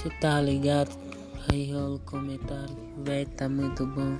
Você tá ligado? Aí rola o comentário. Véi, tá muito bom.